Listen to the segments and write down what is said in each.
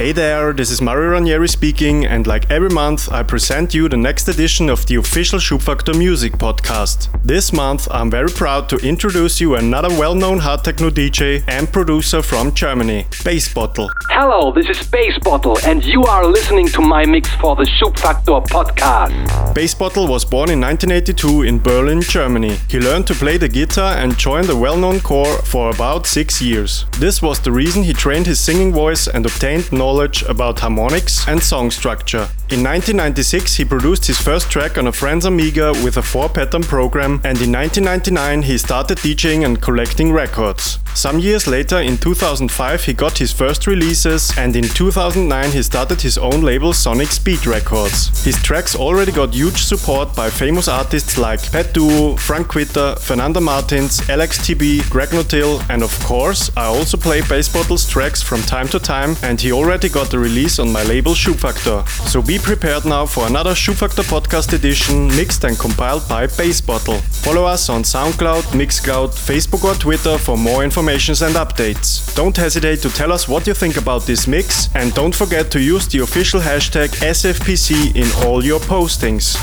Hey there, this is Mario Ranieri speaking, and like every month, I present you the next edition of the official Schubfaktor Music Podcast. This month, I'm very proud to introduce you another well-known hard techno DJ and producer from Germany, Bassbottle. Hello, this is Bassbottle, and you are listening to my mix for the Schubfaktor Podcast. Bassbottle was born in 1982 in Berlin, Germany. He learned to play the guitar and joined the well-known corps for about six years. This was the reason he trained his singing voice and obtained knowledge knowledge about harmonics and song structure. In 1996, he produced his first track on a Friends Amiga with a four pattern program, and in 1999, he started DJing and collecting records. Some years later, in 2005, he got his first releases, and in 2009, he started his own label Sonic Speed Records. His tracks already got huge support by famous artists like Pet Duo, Frank Kvitta, Fernanda Martins, Alex TB, Greg Notill, and of course, I also play Bassbottle's tracks from time to time, and he already got a release on my label Schubfaktor. So be prepared now for another Schubfaktor podcast edition, mixed and compiled by Bassbottle. Follow us on SoundCloud, Mixcloud, Facebook, or Twitter for more information and updates. Don't hesitate to tell us what you think about this mix and don't forget to use the official hashtag SFPC in all your postings.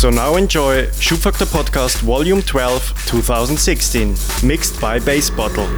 So now enjoy Schubfaktor Podcast Volume 12 2016, mixed by Bassbottle.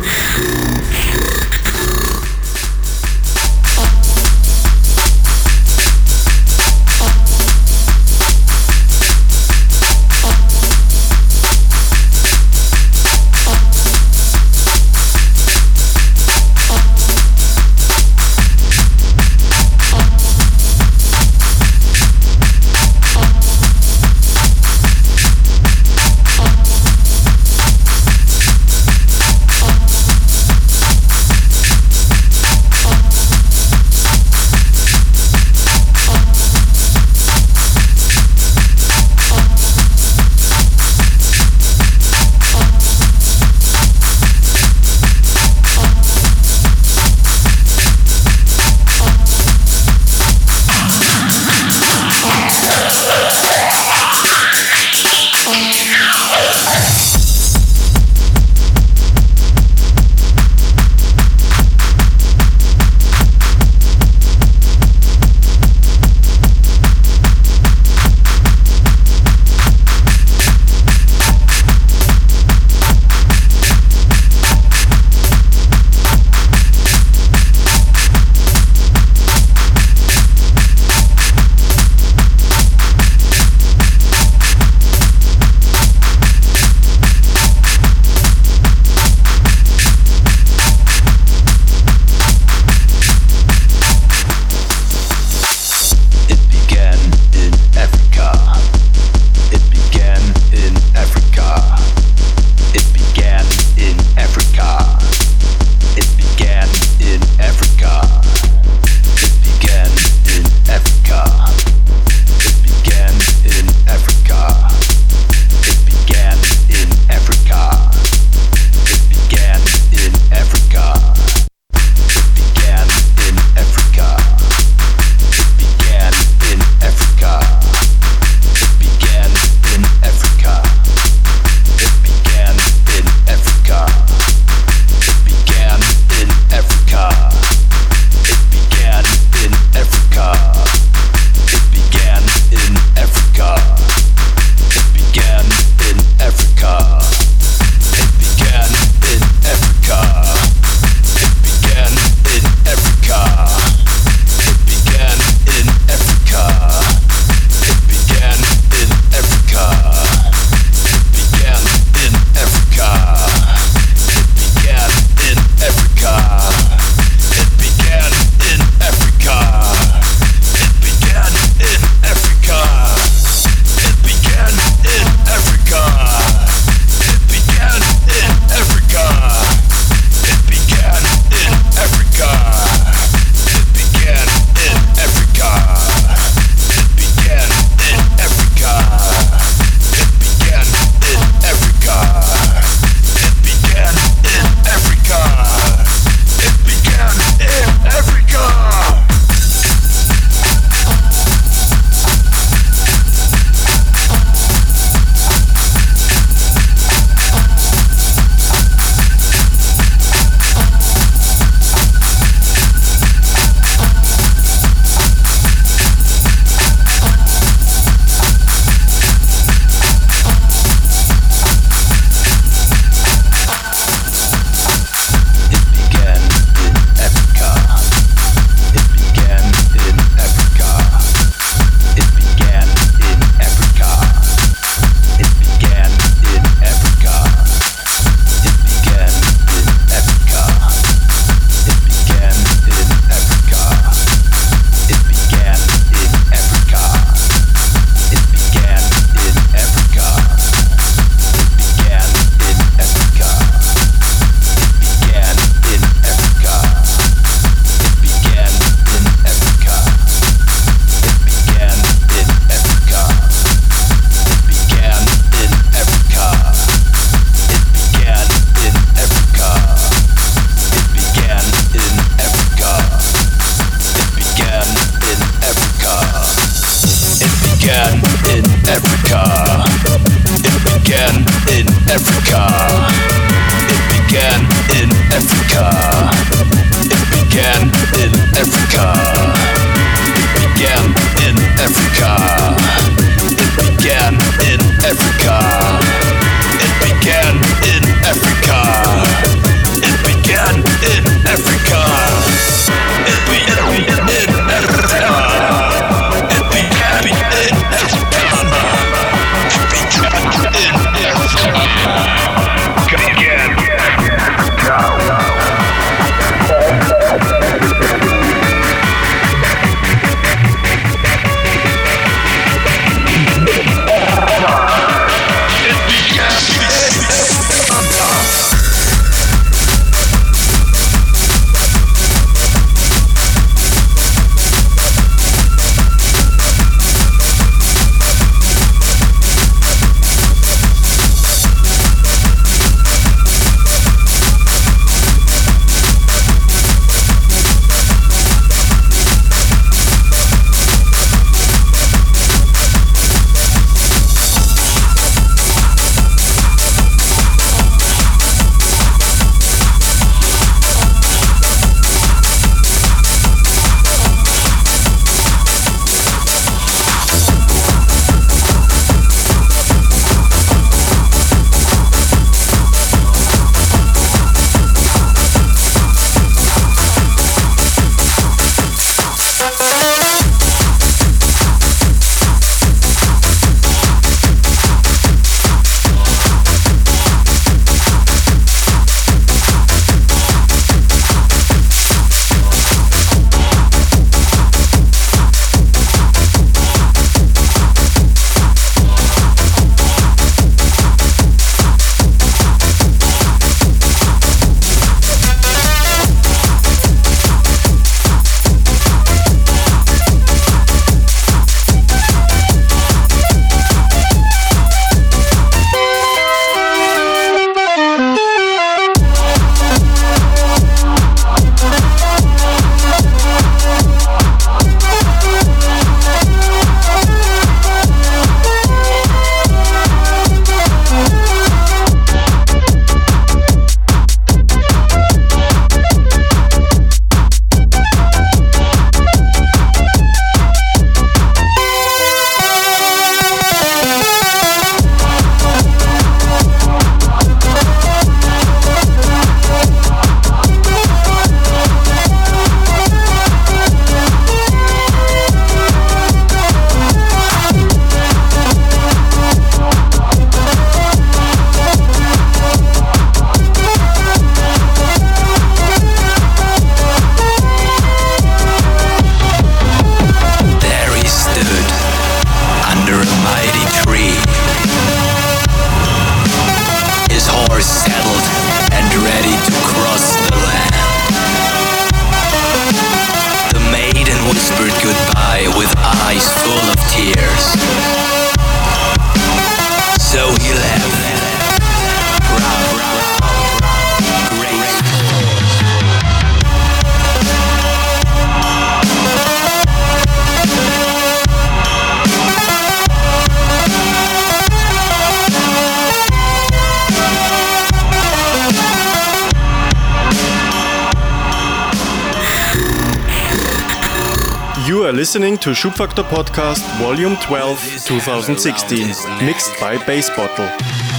Listening to Schubfaktor Podcast Volume 12 2016, mixed by Bassbottle.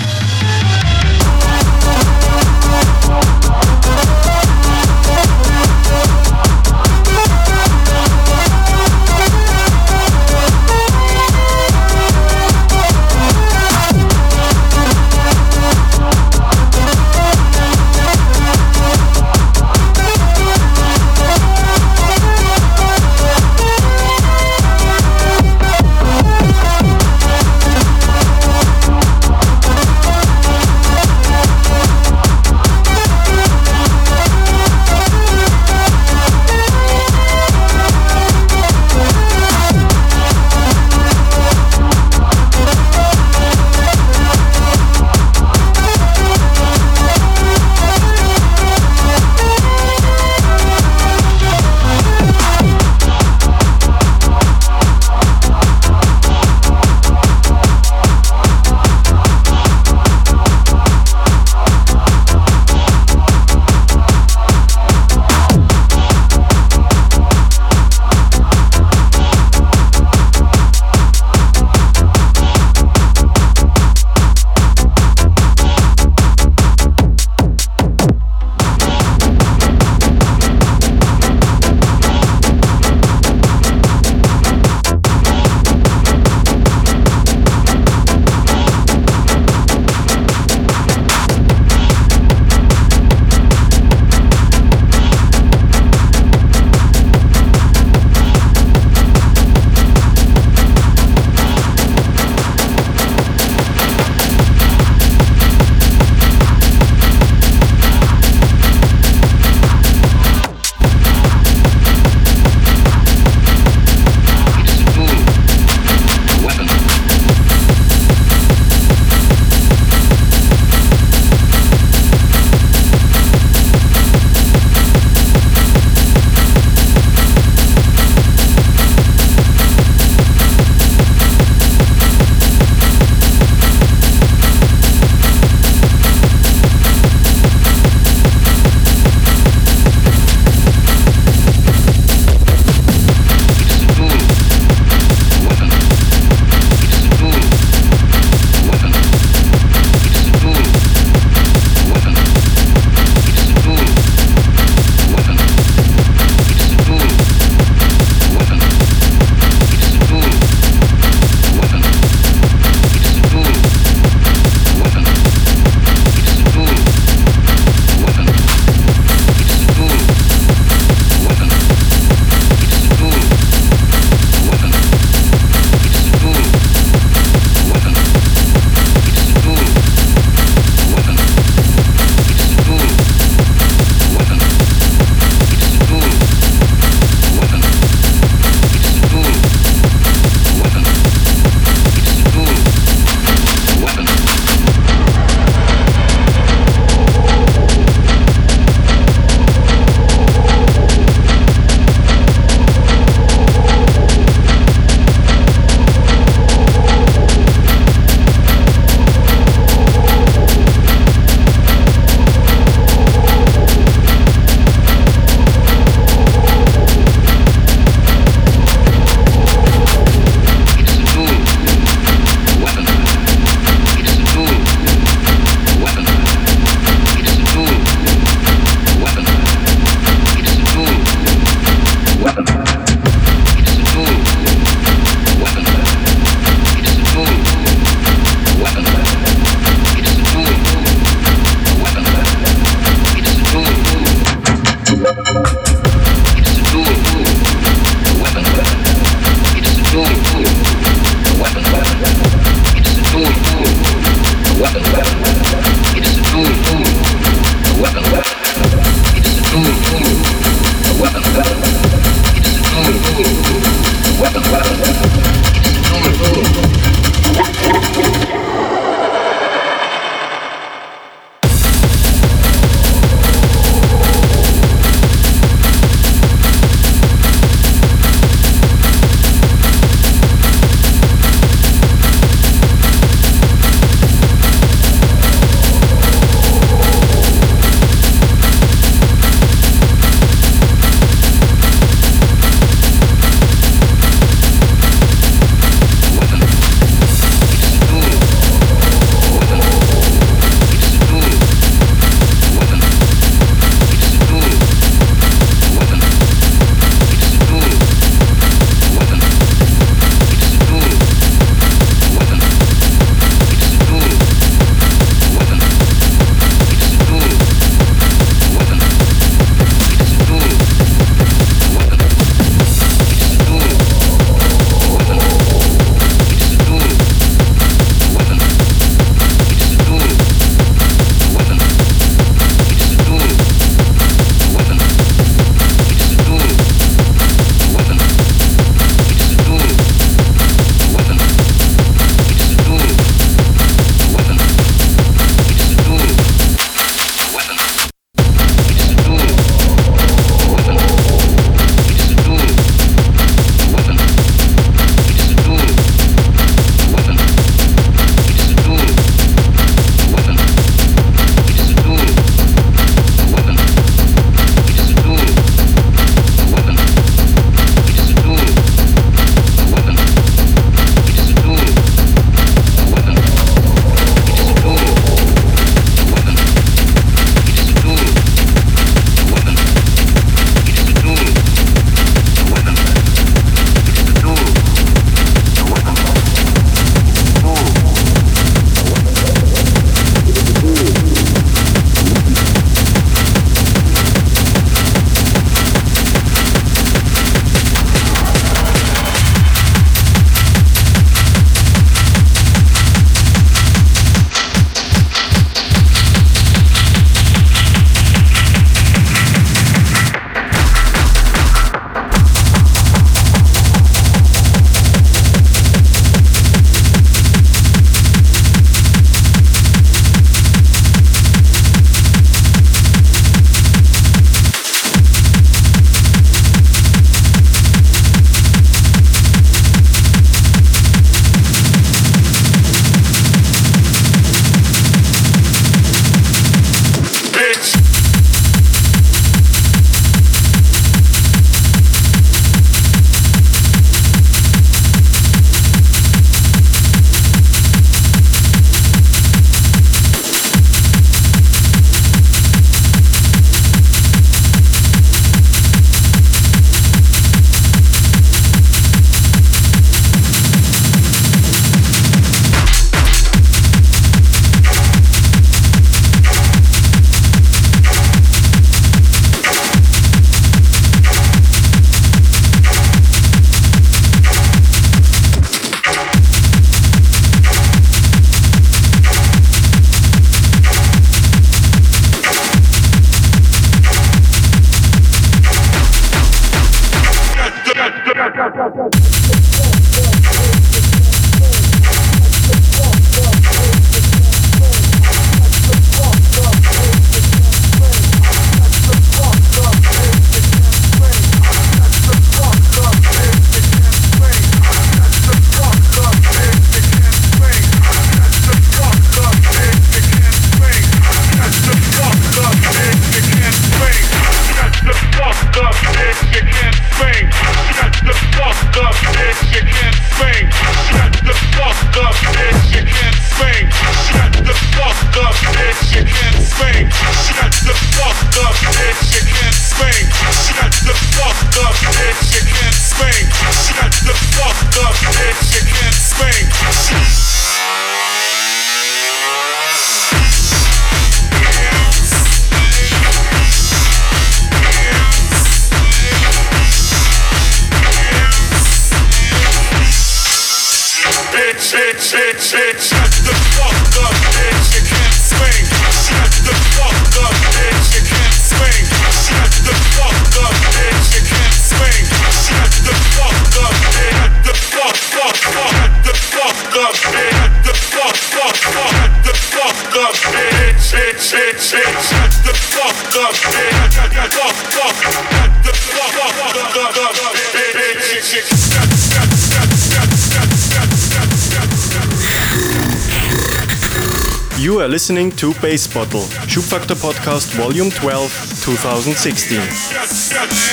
Listening to Bassbottle, Schubfaktor Podcast Volume 12, 2016.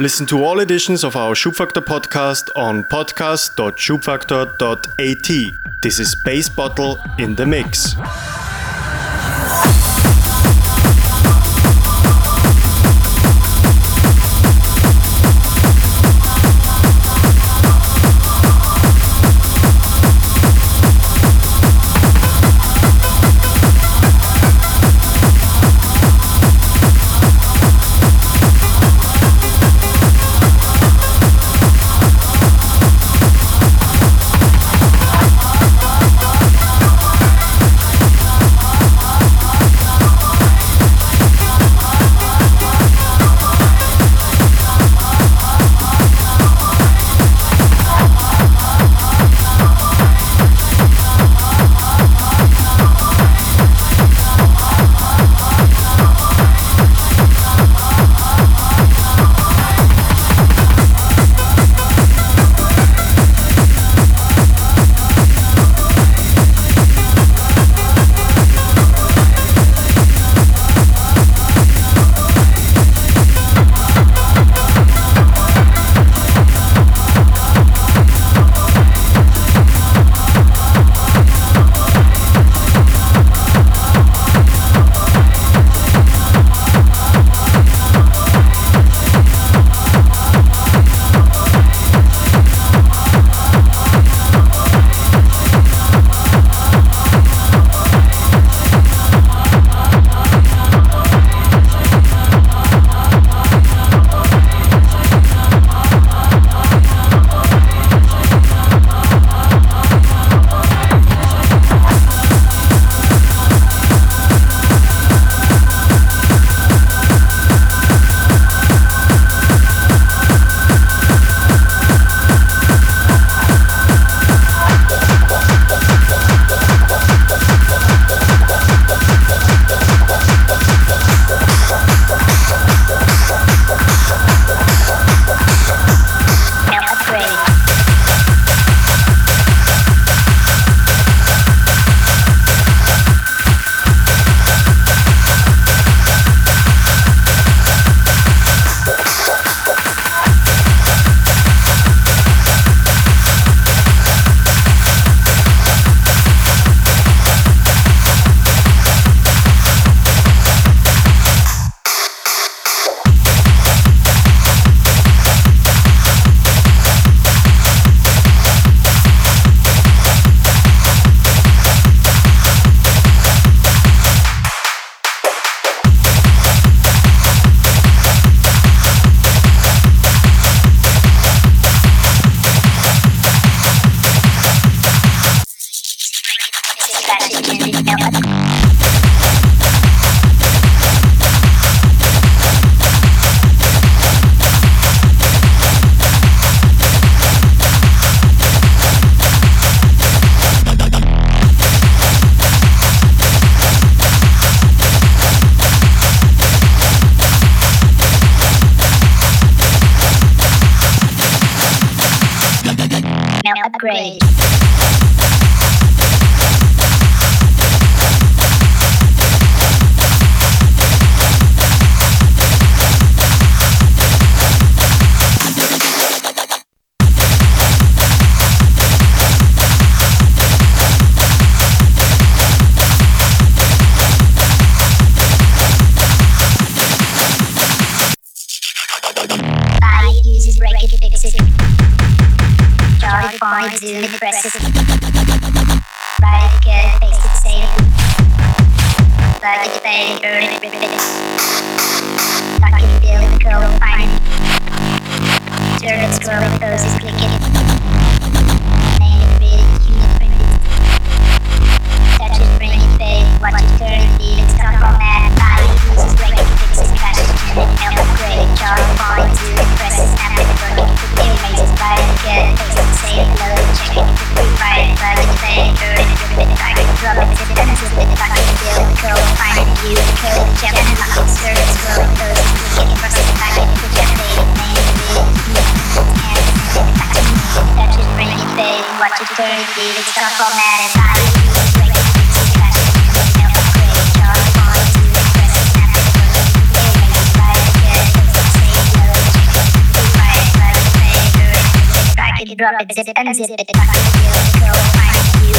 Listen to all editions of our Schubfaktor podcast on podcast.schubfaktor.at. This is Bassbottle in the Mix. like it's fading, burning, ripping. Clicking. Drop it, zip it, unzip it, fuck it, feel it, find it,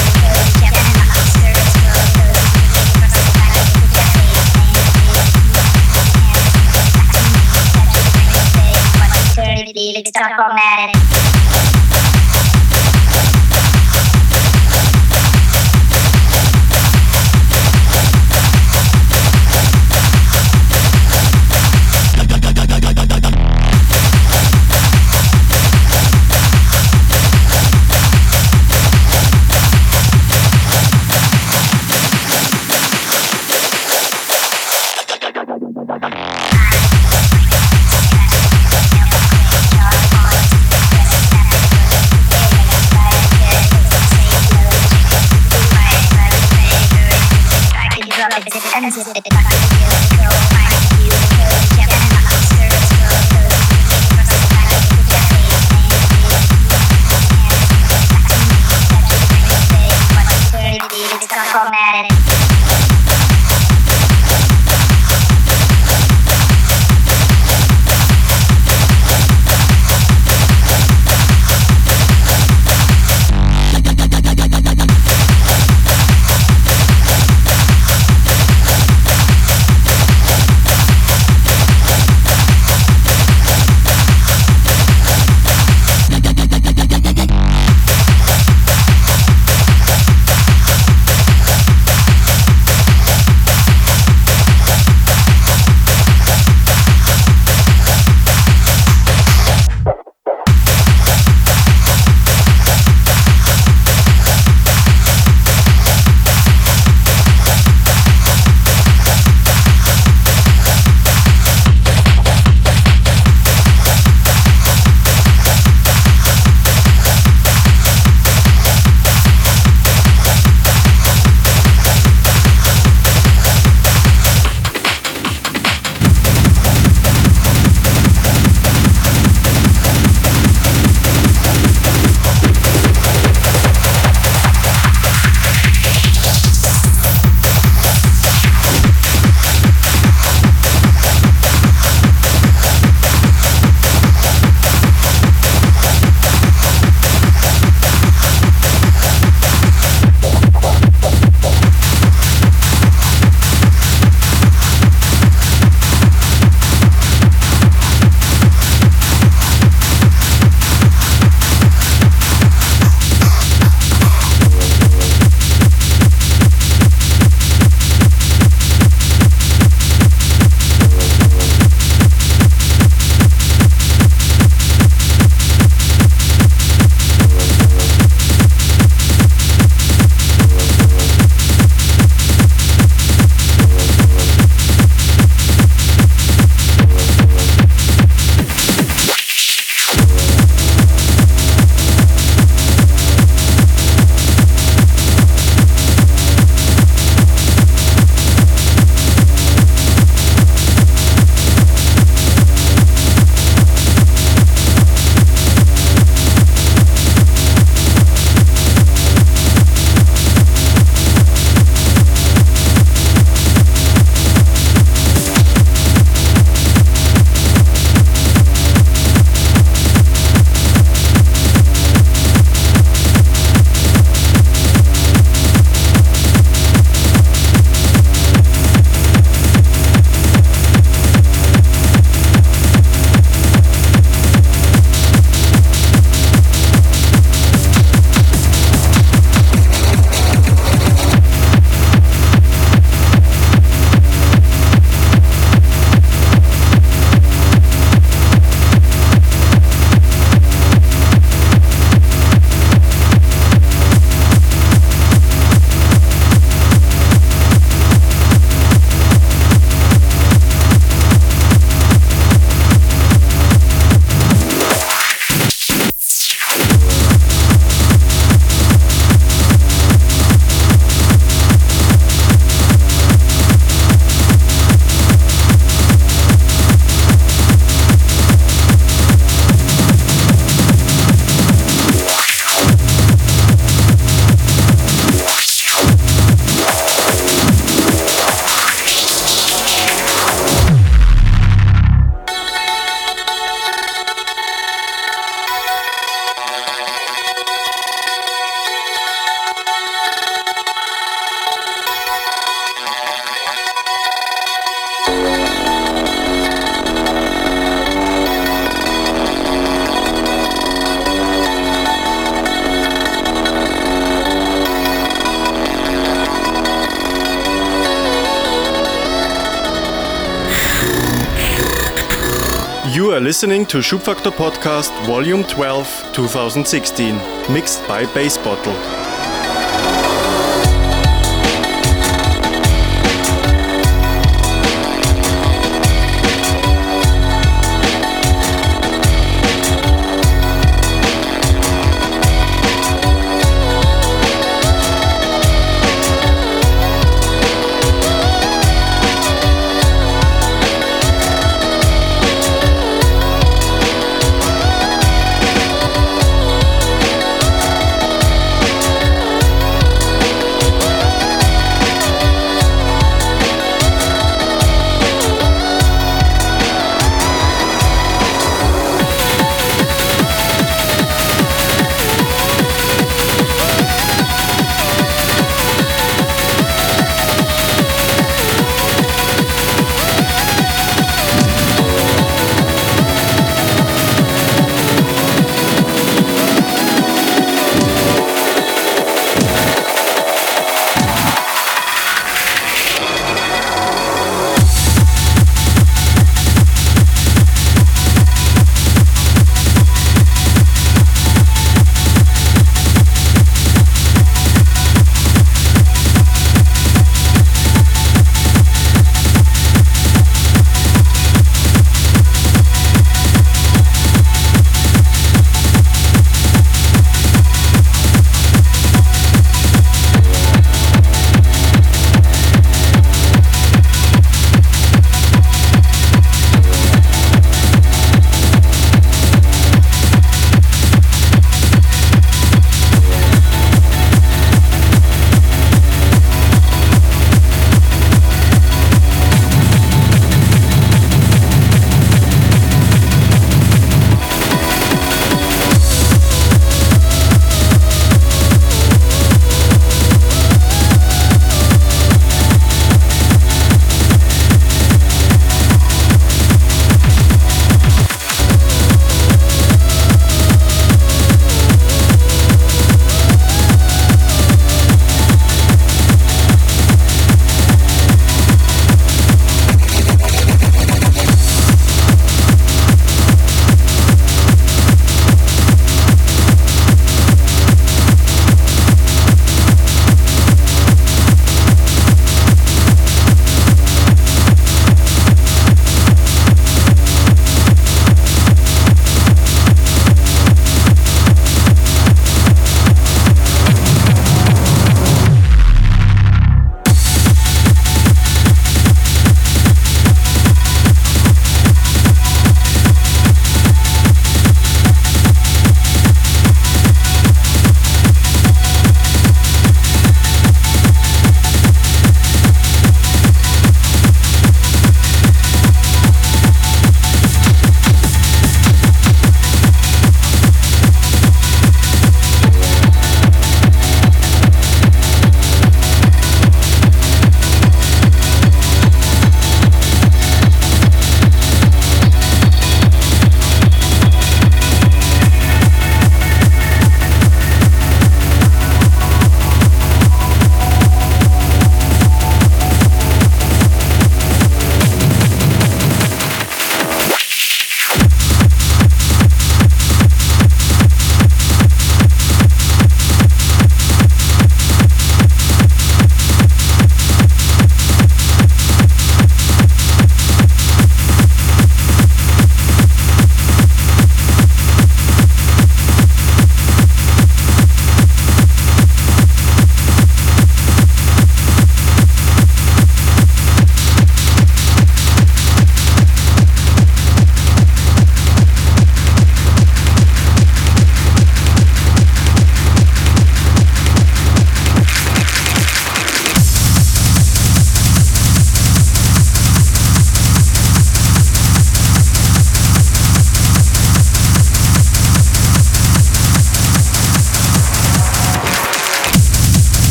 you. Listening to Schubfaktor Podcast Volume 12 2016, mixed by Bassbottle.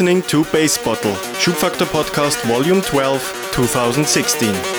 Listening to Bassbottle, Schubfaktor Podcast Volume 12, 2016.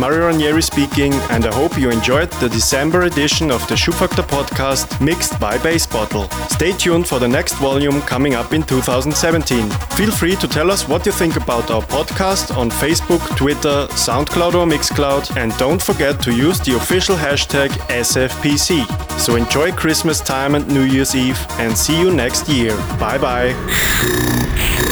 Mario Ranieri speaking, and I hope you enjoyed the December edition of the Schubfaktor podcast mixed by Bassbottle. Stay tuned for the next volume coming up in 2017. Feel free to tell us what you think about our podcast on Facebook, Twitter, SoundCloud, or Mixcloud, and don't forget to use the official hashtag SFPC. So enjoy Christmas time and New Year's Eve, and see you next year. Bye bye.